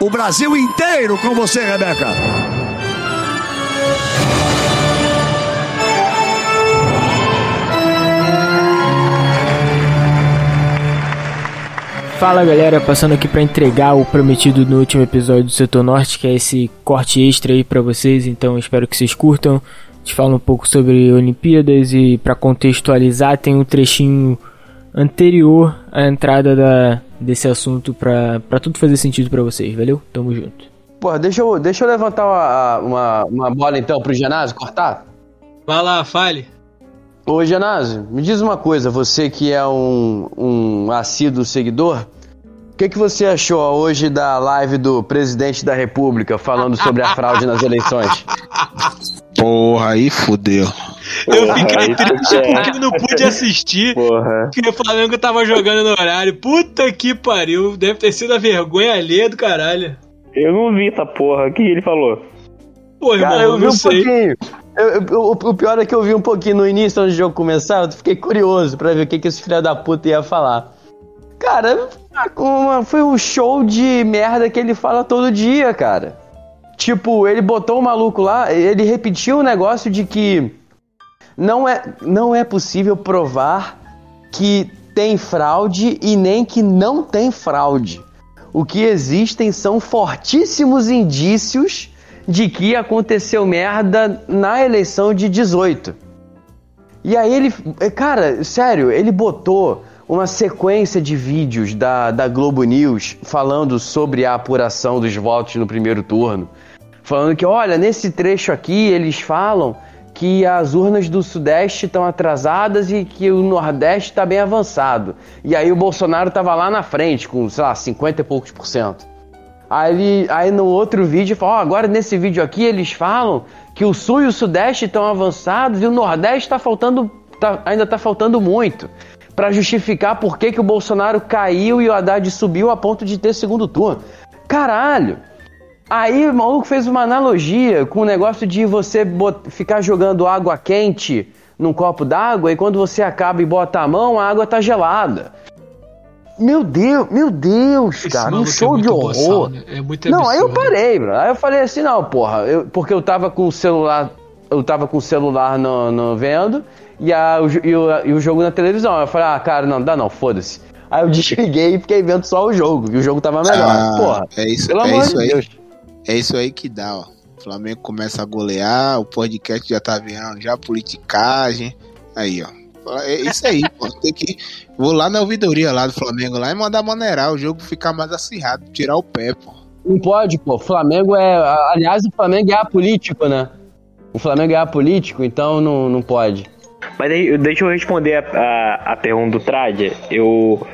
o Brasil inteiro com você, Rebeca. Fala galera, passando aqui para entregar o prometido no último episódio do Setor Norte, que é esse corte extra aí para vocês, então espero que vocês curtam. Te falo um pouco sobre Olimpíadas e para contextualizar tem um trechinho anterior à entrada da, desse assunto para tudo fazer sentido para vocês, valeu? Tamo junto. Pô, deixa eu, deixa eu levantar uma, uma, uma bola então pro Genásio cortar. Vai lá, fale. Ô, Genásio, me diz uma coisa, você que é um, um assíduo seguidor, o que, que você achou hoje da live do presidente da República falando sobre a fraude nas eleições? Porra, aí fudeu. Eu fiquei triste porque não pude assistir. Porra. Que o Flamengo tava jogando no horário. Puta que pariu. Deve ter sido a vergonha alheia do caralho. Eu não vi essa porra. O que ele falou? Pô, irmão, Cara, eu eu vi não um sei. pouquinho. Eu- eu- o, o pior é que eu vi um pouquinho no início, antes do jogo começar, eu fiquei curioso pra ver o que, que esse filho da puta ia falar. Cara, foi um show de merda que ele fala todo dia, cara. Tipo, ele botou o maluco lá, ele repetiu o negócio de que não é, não é possível provar que tem fraude e nem que não tem fraude. O que existem são fortíssimos indícios de que aconteceu merda na eleição de 18. E aí ele. Cara, sério, ele botou uma sequência de vídeos da, da Globo News falando sobre a apuração dos votos no primeiro turno. Falando que, olha, nesse trecho aqui eles falam que as urnas do Sudeste estão atrasadas e que o Nordeste está bem avançado. E aí o Bolsonaro tava lá na frente, com, sei lá, 50 e poucos por cento. Aí, aí no outro vídeo fala, ó, agora nesse vídeo aqui eles falam que o Sul e o Sudeste estão avançados e o Nordeste tá faltando, tá- ainda tá faltando muito. Pra justificar por que, que o Bolsonaro caiu e o Haddad subiu a ponto de ter segundo turno. Caralho! Aí o maluco fez uma analogia com o negócio de você ficar jogando água quente num copo d'água e quando você acaba e bota a mão, a água tá gelada. Meu Deus, meu Deus, Esse cara, um é show de muito horror. boçal, né? É muito Não, aí eu parei, bro. Aí eu falei assim, não, porra, eu- porque eu tava com o celular, eu tava com o celular no, no vendo e, a, e, o, e o jogo na televisão. Eu falei, ah, cara, não, dá não, foda-se. Aí eu desliguei e fiquei vendo só o jogo, e o jogo tava melhor. Ah, porra, é isso, pelo é amor isso de aí. É isso aí que dá, ó. O Flamengo começa a golear, o podcast já tá virando já politicagem. Aí, ó. É isso aí, pô. Tem que. Vou lá na ouvidoria lá do Flamengo lá e mandar maneirar o jogo ficar mais acirrado, tirar o pé, pô. Não pode, pô. O Flamengo é. Aliás, o Flamengo é apolítico, né? O Flamengo é apolítico, então não, não pode. Mas aí, deixa eu responder a, a, a pergunta do Tradia. Eu,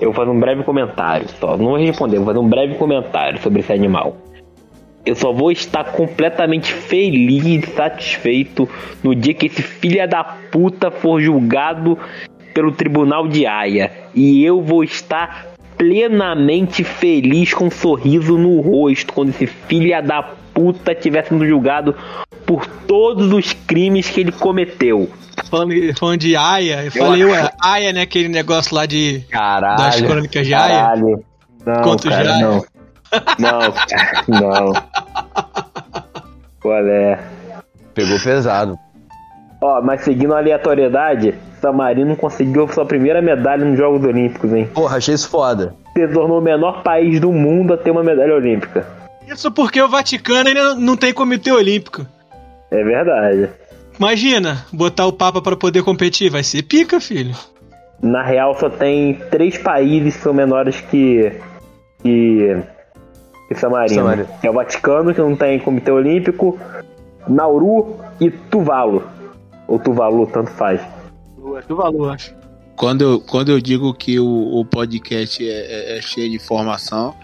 eu vou fazer um breve comentário só. Não vou responder, vou fazer um breve comentário sobre esse animal. Eu só vou estar completamente feliz e satisfeito no dia que esse filho da puta for julgado pelo tribunal de Haia. E eu vou estar plenamente feliz com um sorriso no rosto quando esse filho da puta estiver sendo julgado por todos os crimes que ele cometeu. Falando, falando de Aya, eu falei, ué, Aya, né? Aquele negócio lá de. Caralho. Das crônicas de Aya. Caralho. Não, Conto cara, já. não. Não, não. Qual é? Pegou pesado. Ó, mas seguindo a aleatoriedade, Samarino conseguiu sua primeira medalha nos Jogos Olímpicos, hein? Porra, achei isso foda. Se tornou o menor país do mundo a ter uma medalha olímpica. Isso porque o Vaticano ainda não tem comitê olímpico. É verdade. Imagina, botar o Papa pra poder competir, vai ser pica, filho. Na real, só tem três países que são menores que. que. Que Samarino. San Marino. É o Vaticano, que não tem comitê olímpico, Nauru e Tuvalu. Ou Tuvalu, tanto faz. Do valor, acho. Quando eu, quando eu digo que o, o podcast é, é- é cheio de informação,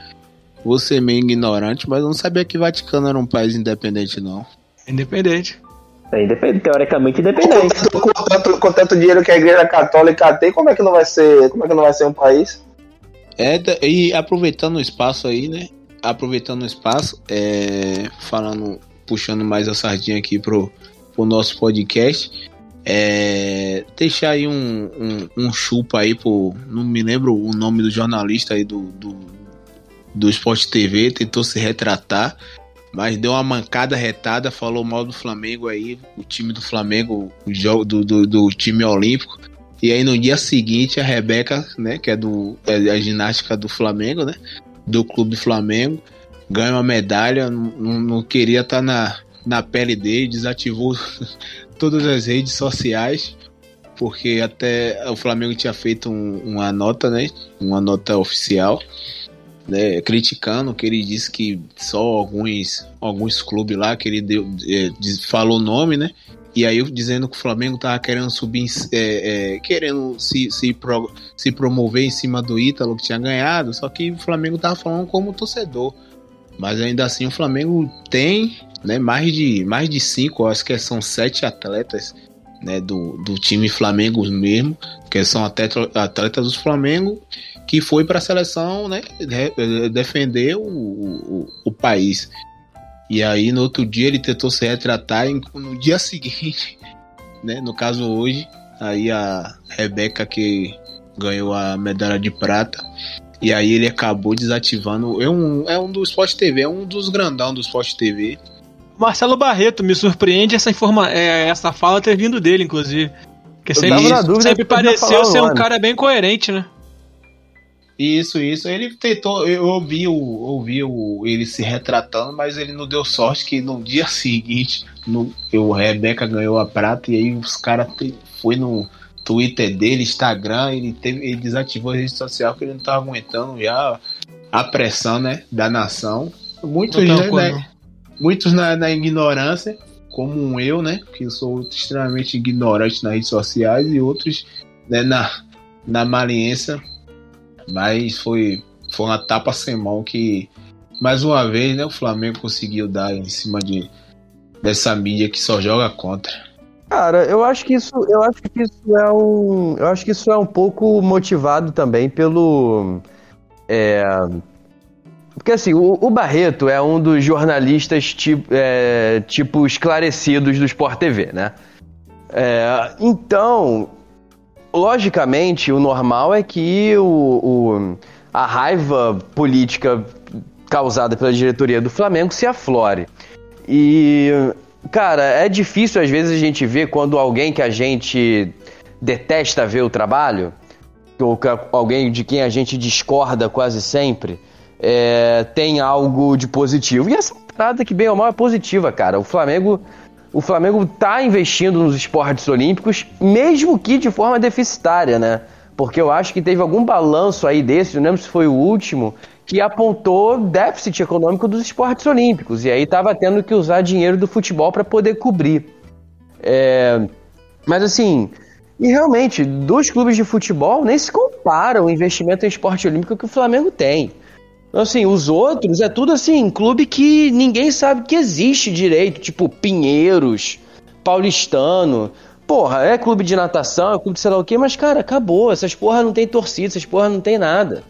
você é meio ignorante, mas eu não sabia que Vaticano era um país independente, não. Independente. É independente, teoricamente independente. Com tanto, com tanto dinheiro que a igreja católica tem, como é que não vai ser, como é que não vai ser um país? É, e aproveitando o espaço aí, né? Aproveitando o espaço, é, falando, puxando mais a sardinha aqui pro, pro nosso podcast, é, deixar aí um, um, um chupa aí pro. Não me lembro o nome do jornalista aí do, do, do Sport TV, tentou se retratar, mas deu uma mancada retada, falou mal do Flamengo aí, o time do Flamengo, o jogo do, do, do time olímpico. E aí no dia seguinte a Rebeca, né, que é do é a ginástica do Flamengo, né, do clube Flamengo, ganha uma medalha, não, não queria estar tá na, na pele dele, desativou todas as redes sociais, porque até o Flamengo tinha feito um, uma nota, né, uma nota oficial, né, criticando que ele disse que só alguns alguns clubes lá que ele deu, é, falou o nome, né, e aí dizendo que o Flamengo tava querendo subir, é, é, querendo se, se, pro, se promover em cima do Ítalo que tinha ganhado, só que o Flamengo tava falando como torcedor. Mas ainda assim o Flamengo tem né, mais, de, mais de cinco, acho que são sete atletas né, do, do time Flamengo mesmo, que são atleta, atletas do Flamengo, que foi para a seleção né, defender o, o, o país. E aí no outro dia ele tentou se retratar e no dia seguinte, né, no caso hoje, aí a Rebeca que ganhou a medalha de prata. E aí ele acabou desativando. É um, é um do Sport TV, é um dos grandão do Sport TV. Marcelo Barreto, me surpreende essa, informa é, essa fala ter vindo dele, inclusive. Porque sempre, sempre pareceu ser um cara bem coerente, né? Isso, isso. Ele tentou, eu ouvi, o, ouvi o, ele se retratando, mas ele não deu sorte que no dia seguinte no, o Rebeca ganhou a prata e aí os caras foi no Twitter dele, Instagram, ele, teve, ele desativou a rede social porque ele não tava aguentando já a pressão né, da nação. Muitos, né, né, muitos na, na ignorância, como eu, né? Que sou extremamente ignorante nas redes sociais, e outros né, na, na maliência mas foi, foi uma tapa sem mão que, mais uma vez, né, o Flamengo conseguiu dar em cima de, dessa mídia que só joga contra. Cara, eu acho que isso, eu acho que isso é um, eu acho que isso é um pouco motivado também pelo, é, porque assim, o, o, Barreto é um dos jornalistas tipo, é, tipo esclarecidos do Sport TV, né? É, então, logicamente, o normal é que o, o, a raiva política causada pela diretoria do Flamengo se aflore. E, cara, é difícil às vezes a gente ver quando alguém que a gente detesta ver o trabalho, ou alguém de quem a gente discorda quase sempre, é, tem algo de positivo. E essa parada que bem ou mal é positiva, cara. O Flamengo o Flamengo está investindo nos esportes olímpicos, mesmo que de forma deficitária, né? Porque eu acho que teve algum balanço aí desse, não lembro se foi o último, que apontou déficit econômico dos esportes olímpicos. E aí estava tendo que usar dinheiro do futebol para poder cobrir. É... Mas assim, e realmente, dos clubes de futebol nem se compara o investimento em esporte olímpico que o Flamengo tem. Assim, os outros é tudo assim, clube que ninguém sabe que existe direito, tipo Pinheiros, Paulistano. Porra, é clube de natação, é clube de sei lá o quê, mas cara, acabou. Essas porra não tem torcida, essas porra não tem nada.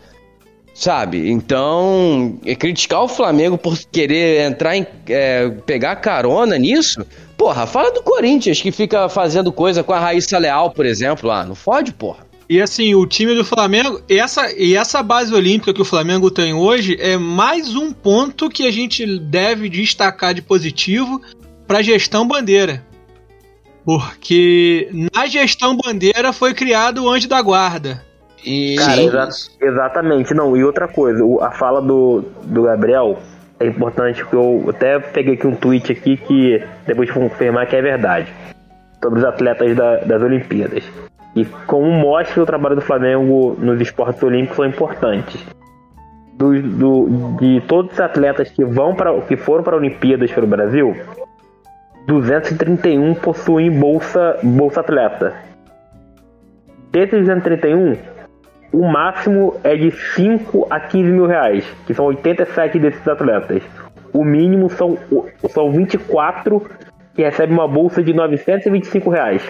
Sabe? Então, é criticar o Flamengo por querer entrar em. É, pegar carona nisso. Porra, fala do Corinthians que fica fazendo coisa com a Raíssa Leal, por exemplo, lá. Não fode, porra. E assim, o time do Flamengo, e essa, e essa base olímpica que o Flamengo tem hoje é mais um ponto que a gente deve destacar de positivo para a gestão bandeira. Porque na gestão bandeira foi criado o anjo da guarda. E... Cara, exa exatamente. Não, e outra coisa, a fala do, do Gabriel é importante, porque eu até peguei aqui um tweet aqui que depois de confirmar que é verdade. Sobre os atletas da, das Olimpíadas e como mostra o trabalho do Flamengo nos esportes olímpicos são importantes. Do, do, de todos os atletas que vão para que foram para Olimpíadas pelo Brasil, 231 possuem bolsa bolsa atleta. Desses 231, o máximo é de 5 a 15 mil reais, que são 87 desses atletas. O mínimo são, são 24 que recebem uma bolsa de 925 reais.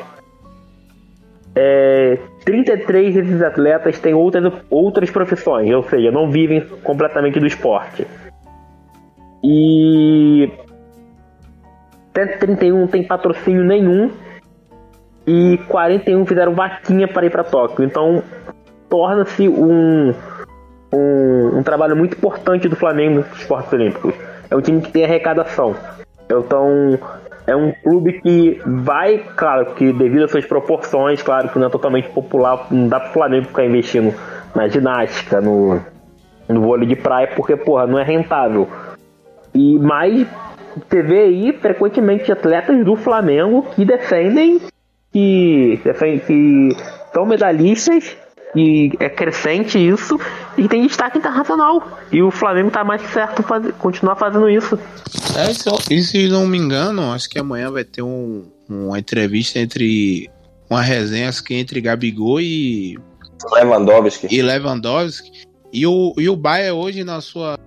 É, 33 desses atletas têm outras, outras profissões, ou seja, não vivem completamente do esporte. E 131 não tem patrocínio nenhum e 41 fizeram vaquinha para ir para Tóquio. Então torna-se um, um, um trabalho muito importante do Flamengo nos esportes olímpicos. É um time que tem arrecadação. Então, é um clube que vai, claro, que devido às suas proporções, claro que não é totalmente popular, não dá pro Flamengo ficar investindo na ginástica, no, no vôlei de praia, porque, porra, não é rentável. E mais vê aí frequentemente atletas do Flamengo que defendem que, defendem, que são medalhistas e é crescente isso e tem destaque internacional. E o Flamengo tá mais certo faz, continuar fazendo isso. É, isso, e se não me engano, acho que amanhã vai ter um, uma entrevista entre. Uma resenha acho que entre Gabigol e. Lewandowski. E Lewandowski. E o, e o Baia hoje na sua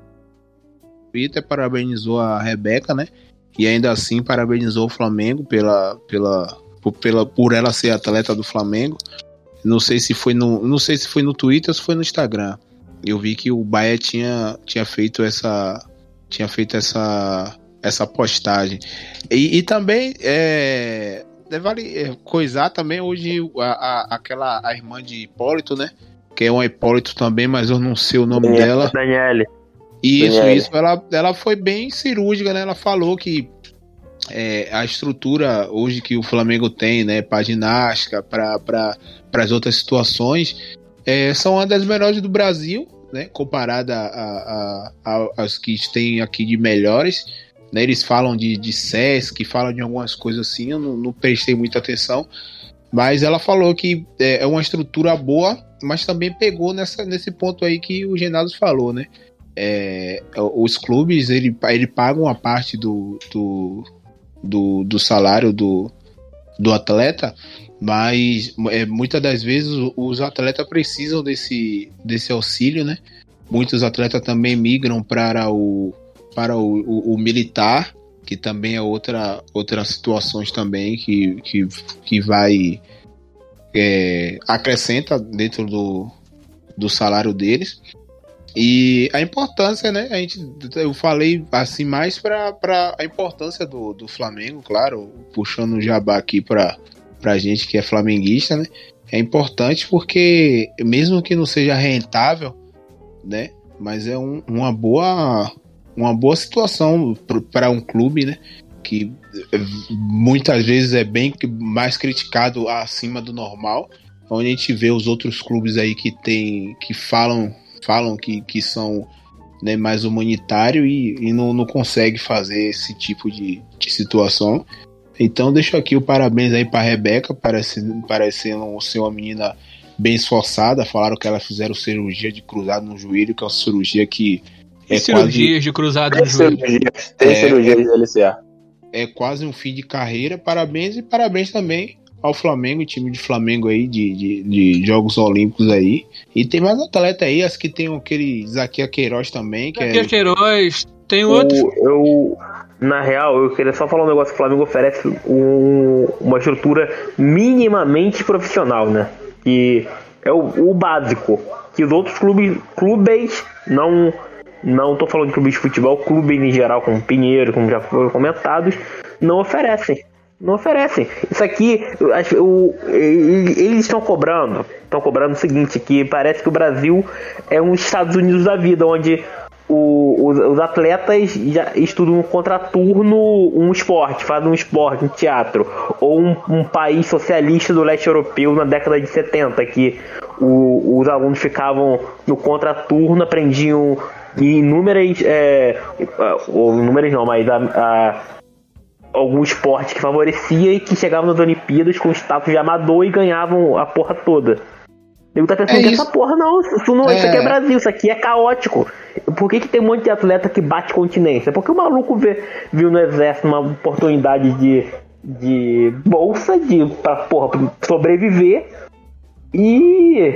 Twitter parabenizou a Rebeca, né? E ainda assim parabenizou o Flamengo pela, pela, por, pela, por ela ser atleta do Flamengo. Não sei se foi no, não sei se foi no Twitter ou se foi no Instagram. Eu vi que o Baia tinha, tinha feito essa tinha feito essa essa postagem. E, e também é, vale é, coisar também hoje a, a, aquela a irmã de Hipólito, né? Que é um Hipólito também, mas eu não sei o nome Daniele. dela. Daniele. Isso, Daniele. isso. Ela, ela foi bem cirúrgica, né? Ela falou que é, a estrutura hoje que o Flamengo tem, né, para ginástica, para as outras situações, é, são uma das melhores do Brasil, né, comparada a, a, a- às que tem aqui de melhores. Né, eles falam de, de SESC, falam de algumas coisas assim, eu não, não prestei muita atenção. Mas ela falou que é, é uma estrutura boa, mas também pegou nessa, nesse ponto aí que o Genado falou, né? É, os clubes ele, ele pagam a parte do, do, do, do salário do, do atleta, mas é, muitas das vezes os atletas precisam desse, desse auxílio, né? Muitos atletas também migram para o, para o, o, o militar, que também é outra outras situações também que, que, que vai é, acrescenta dentro do, do salário deles. E a importância, né? A gente, eu falei assim mais para a importância do, do Flamengo, claro, puxando o jabá aqui para pra gente que é flamenguista, né? É importante porque mesmo que não seja rentável, né? Mas é um- uma boa uma boa situação para um clube, né? Que muitas vezes é bem mais criticado acima do normal, onde a gente vê os outros clubes aí que tem que falam falam que, que são né, mais humanitário e, e não, não consegue fazer esse tipo de, de situação. Então deixo aqui o parabéns aí para Rebeca, parece, parecendo ser uma menina bem esforçada. Falaram que ela fizeram cirurgia de cruzado no joelho, que é uma cirurgia que E é cirurgias de cruzado no Tem joelho. tem É, cirurgia de LCA. é quase um fim de carreira. Parabéns e parabéns também ao Flamengo, time de Flamengo aí, de, de, de Jogos Olímpicos aí. E tem mais atleta aí, as que tem aquele Zaquia Queiroz também, que Aqui é. é Queiroz, tem outro. O- eu, na real, eu queria só falar um negócio: o Flamengo oferece um- uma estrutura minimamente profissional, né? Que é o, o básico. Que os outros clubes, clubes não. Não tô falando de clubes de futebol, clubes em geral, como Pinheiro, como já foram comentados, não oferecem. Não oferecem. Isso aqui, o- eles estão cobrando. Estão cobrando o seguinte, que parece que o Brasil é um Estados Unidos da vida, onde o- os, os atletas já estudam um contraturno um esporte, fazem um esporte, um teatro, ou um, um país socialista do leste europeu na década de 70, que o- os alunos ficavam no contraturno, aprendiam inúmeras, é, inúmeras não, mas a, a- algum esporte que favorecia e que chegavam nas Olimpíadas com status de amador e ganhavam a porra toda. Eu tá pensando É que isso. essa porra não, isso, não, isso aqui é É. Brasil, isso aqui é caótico. Por que, que tem um monte de atleta que bate continência? Porque o maluco vê, viu no exército uma oportunidade de, de bolsa de, pra porra, sobreviver e.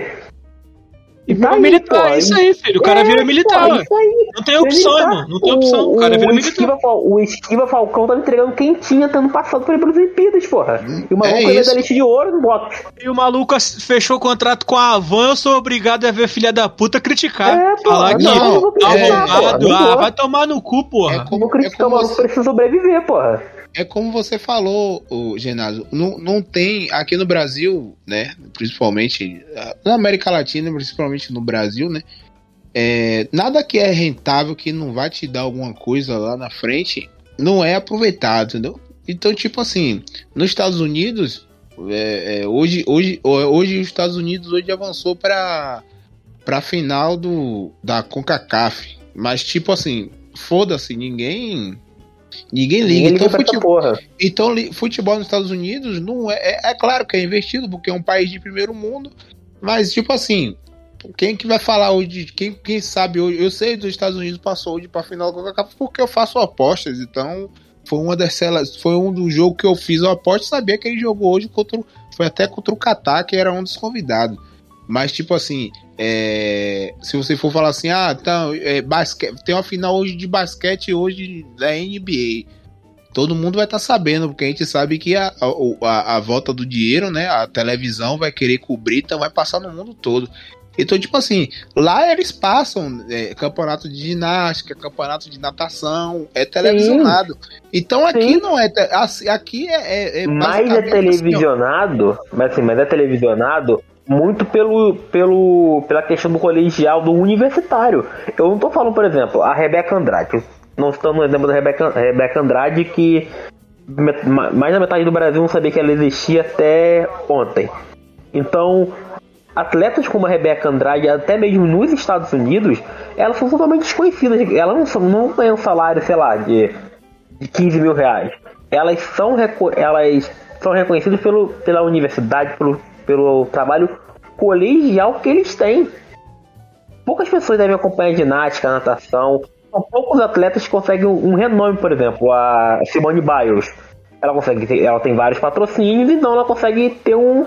E tá militar, pô, é isso aí, filho. O cara É, vira militar, pô, isso aí. Não tem opção, Militar. irmão. Não tem opção. O cara vira o militar. Esquiva, o Esquiva Falcão tá me entregando quentinha, tendo passado por aí pelas Olimpíadas, porra. E o maluco É é, isso. medalhista de ouro no boxe. E o maluco fechou o contrato com a Avan, eu sou obrigado a ver filha da puta criticar. É, pô, Falar que não, criticar, arrombado, porra, não ah, vai tomar no cu, porra. É como, é criticar o como maluco, você, precisa sobreviver, porra. é como você falou, o Genásio. Não, não tem aqui no Brasil, né? Principalmente na América Latina, principalmente no Brasil, né? é, nada que é rentável, que não vai te dar alguma coisa lá na frente, não é aproveitado, entendeu? Então, tipo assim, nos Estados Unidos, é, é, hoje, hoje, hoje os Estados Unidos hoje avançou para para final do da CONCACAF, mas tipo assim, foda-se, ninguém ninguém liga. Ninguém então, liga essa futebol, porra. então futebol nos Estados Unidos não é, é é claro que é investido porque é um país de primeiro mundo, mas tipo assim, quem que vai falar hoje, quem, quem sabe hoje, eu sei dos Estados Unidos passou hoje para final da CONCACAF porque eu faço apostas, então foi uma das celas, foi um dos jogos que eu fiz a aposta, sabia que ele jogou hoje contra, foi até contra o Catar, que era um dos convidados. Mas tipo assim, é, se você for falar assim, ah, então, é, tem uma final hoje de basquete hoje da NBA. Todo mundo vai estar sabendo, porque a gente sabe que a, a, a, a volta do dinheiro, né? A televisão vai querer cobrir, então vai passar no mundo todo. Então, tipo assim, lá eles passam é, campeonato de ginástica, campeonato de natação, é televisionado. Então aqui Sim. não é. assim, Aqui é. é, é Mas é assim, televisionado, mas assim, mas é televisionado muito pelo, pelo, pela questão do colegial do universitário. Eu não tô falando, por exemplo, a Rebeca Andrade. Não estamos no exemplo da Rebeca, Rebeca Andrade que mais da metade do Brasil não sabia que ela existia até ontem. Então, atletas como a Rebeca Andrade, até mesmo nos Estados Unidos, elas são totalmente desconhecidas. Elas não, não ganham salário, sei lá, de, de 15 mil reais. Elas são, elas são reconhecidas pelo, pela universidade, pelo, pelo trabalho colegial que eles têm. Poucas pessoas devem acompanhar ginástica, natação. São poucos atletas que conseguem um, um renome, por exemplo, a Simone Biles. Ela consegue ela tem vários patrocínios, então ela consegue ter um,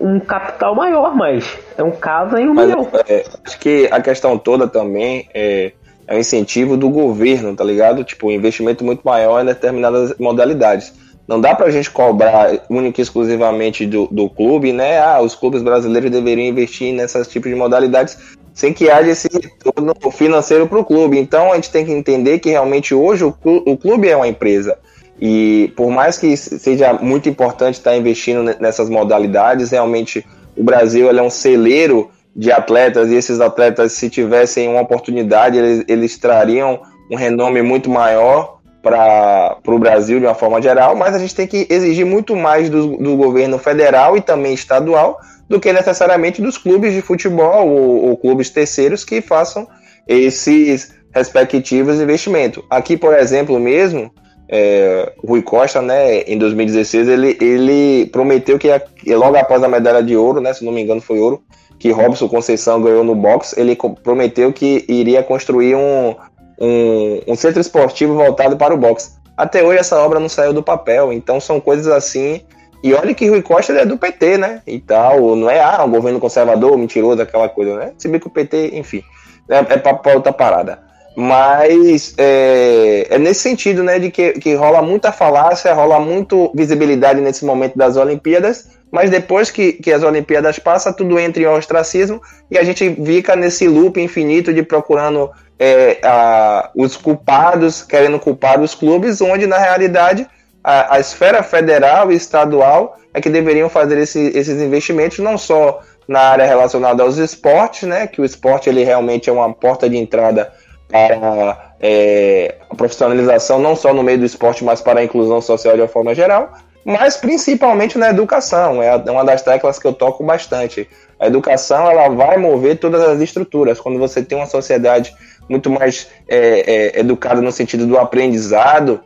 um capital maior, mas é um caso em um Mas milhão. é, acho que a questão toda também é, é o incentivo do governo, tá ligado? Tipo, um investimento muito maior em determinadas modalidades. Não dá pra gente cobrar única e exclusivamente do, do clube, né? Ah, os clubes brasileiros deveriam investir nessas tipos de modalidades sem que haja esse retorno financeiro para o clube. Então a gente tem que entender que realmente hoje o clube é uma empresa. E por mais que seja muito importante estar investindo ne- nessas modalidades, realmente o Brasil é um celeiro de atletas e esses atletas, se tivessem uma oportunidade, eles, eles trariam um renome muito maior para o Brasil de uma forma geral, mas a gente tem que exigir muito mais do, do governo federal e também estadual do que necessariamente dos clubes de futebol ou, ou clubes terceiros que façam esses respectivos investimentos. Aqui, por exemplo, mesmo, é, Rui Costa, né, em 2016, ele, ele prometeu que logo após a medalha de ouro, né, se não me engano foi ouro, que Robson Conceição ganhou no boxe, ele prometeu que iria construir um, um, um centro esportivo voltado para o boxe. Até hoje essa obra não saiu do papel, então são coisas assim. E olha que Rui Costa é do PT, né? E tal, não é ah, um governo conservador, mentiroso, aquela coisa, né? Se bem que o PT, enfim, é, é pra outra parada. Mas é, é nesse sentido, né, de que, que rola muita falácia, rola muito visibilidade nesse momento das Olimpíadas, mas depois que, que as Olimpíadas passam, tudo entra em ostracismo e a gente fica nesse loop infinito de procurando é, a- os culpados, querendo culpar os clubes, onde na realidade a, a esfera federal e estadual é que deveriam fazer esse- esses investimentos, não só na área relacionada aos esportes, né, que o esporte ele realmente é uma porta de entrada para é, a profissionalização não só no meio do esporte, mas para a inclusão social de uma forma geral, mas principalmente na educação. É é uma das teclas que eu toco bastante. A educação ela vai mover todas as estruturas. Quando você tem uma sociedade muito mais é, é, educada no sentido do aprendizado,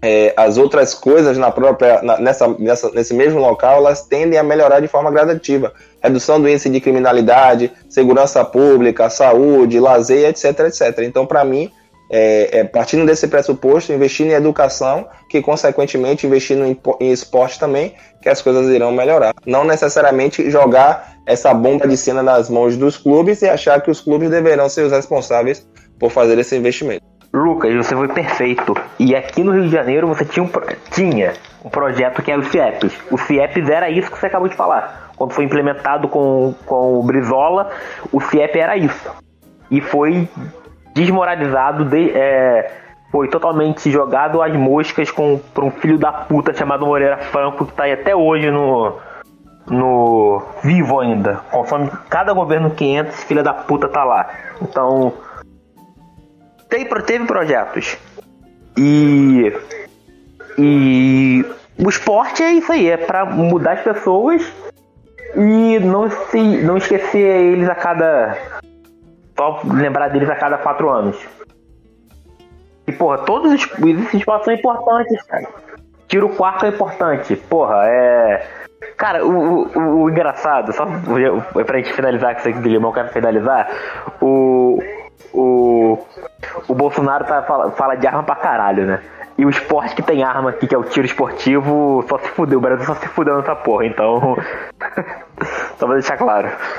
é, as outras coisas na própria na- nessa, nessa- nesse mesmo local elas tendem a melhorar de forma gradativa. Redução do índice de criminalidade, segurança pública, saúde, lazer, etc, etc. Então, para mim, é, é, partindo desse pressuposto, investir em educação, que consequentemente investindo em, em esporte também, que as coisas irão melhorar. Não necessariamente jogar essa bomba de cena nas mãos dos clubes e achar que os clubes deverão ser os responsáveis por fazer esse investimento. Lucas, você foi perfeito. E aqui no Rio de Janeiro você tinha um, tinha um projeto que era o CIEPs. O CIEPs era isso que você acabou de falar. Quando foi implementado com, com o Brizola, o CIEP era isso. E foi desmoralizado, de- é, foi totalmente jogado às moscas com, por um filho da puta chamado Moreira Franco, que tá aí até hoje no, no vivo ainda. Consome cada governo que entra, esse filho da puta tá lá. Então, tem, teve projetos. E. E. O esporte é isso aí, é pra mudar as pessoas e não, se, não esquecer eles a cada. Só lembrar deles a cada quatro anos. E, porra, todos os, esses esportes são importantes, cara. Tiro quarto é importante. Porra, é. Cara, o, o, o engraçado, só pra gente finalizar com isso aqui do Limão, quero finalizar. O. O. O Bolsonaro tá, fala, fala de arma pra caralho, né? E o esporte que tem arma aqui, que é o tiro esportivo, só se fudeu. O Brasil só se fudeu nessa porra, então. só pra deixar claro.